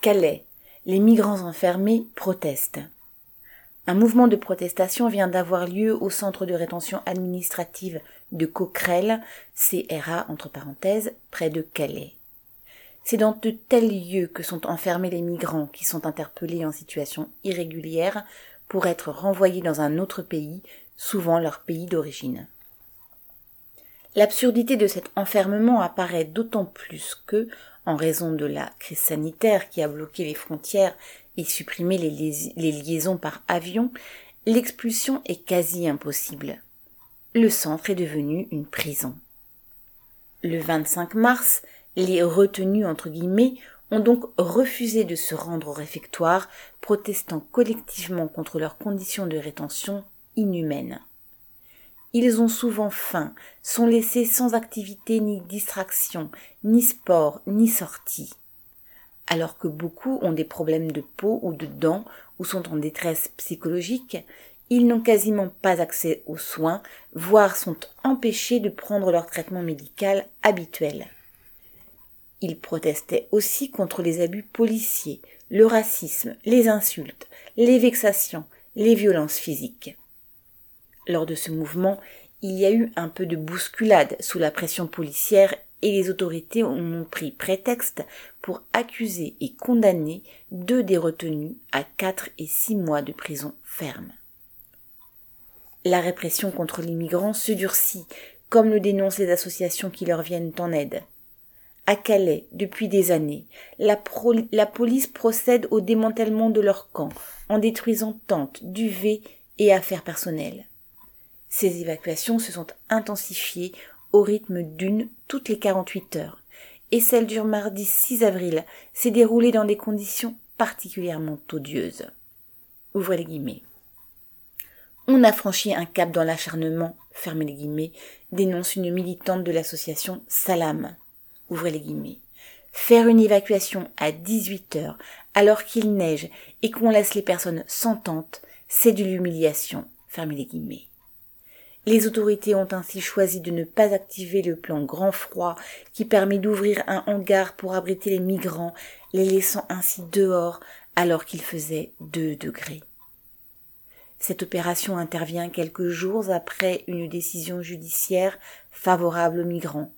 Calais. Les migrants enfermés protestent. Un mouvement de protestation vient d'avoir lieu au centre de rétention administrative de Coquerel, CRA entre parenthèses, près de Calais. C'est dans de tels lieux que sont enfermés les migrants qui sont interpellés en situation irrégulière pour être renvoyés dans un autre pays, souvent leur pays d'origine. L'absurdité de cet enfermement apparaît d'autant plus que, en raison de la crise sanitaire qui a bloqué les frontières et supprimé les, liaisons par avion, l'expulsion est quasi impossible. Le centre est devenu une prison. Le 25 mars, les retenus entre guillemets ont donc refusé de se rendre au réfectoire, protestant collectivement contre leurs conditions de rétention inhumaines. Ils ont souvent faim, sont laissés sans activité ni distraction, ni sport, ni sortie. Alors que beaucoup ont des problèmes de peau ou de dents ou sont en détresse psychologique, ils n'ont quasiment pas accès aux soins, voire sont empêchés de prendre leur traitement médical habituel. Il protestait aussi contre les abus policiers, le racisme, les insultes, les vexations, les violences physiques. Lors de ce mouvement, il y a eu un peu de bousculade sous la pression policière et les autorités ont pris prétexte pour accuser et condamner deux des retenus à quatre et six mois de prison ferme. La répression contre les migrants se durcit, comme le dénoncent les associations qui leur viennent en aide. À Calais, depuis des années, la, police procède au démantèlement de leurs camps, en détruisant tentes, duvets et affaires personnelles. Ces évacuations se sont intensifiées au rythme d'une toutes les 48 heures, et celle du mardi 6 avril s'est déroulée dans des conditions particulièrement odieuses. On a franchi un cap dans l'acharnement, fermez les guillemets, dénonce une militante de l'association Salam ouvrez les guillemets. Faire une évacuation à 18 heures alors qu'il neige et qu'on laisse les personnes sans c'est de l'humiliation. Fermez les guillemets. Les autorités ont ainsi choisi de ne pas activer le plan grand froid qui permet d'ouvrir un hangar pour abriter les migrants, les laissant ainsi dehors alors qu'il faisait 2 degrés. Cette opération intervient quelques jours après une décision judiciaire favorable aux migrants.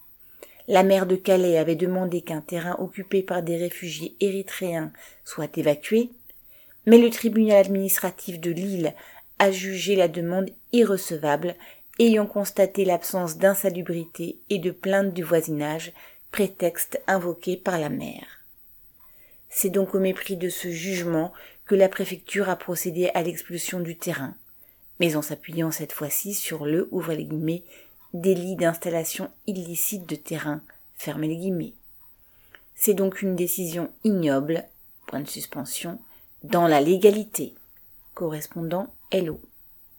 La maire de Calais avait demandé qu'un terrain occupé par des réfugiés érythréens soit évacué, mais le tribunal administratif de Lille a jugé la demande irrecevable, ayant constaté l'absence d'insalubrité et de plainte du voisinage, prétexte invoqué par la maire. C'est donc au mépris de ce jugement que la préfecture a procédé à l'expulsion du terrain, mais en s'appuyant cette fois-ci sur le ouvre les guillemets délit d'installation illicite de terrain, fermez les guillemets. C'est donc une décision ignoble, point de suspension, dans la légalité. Correspondant Hello.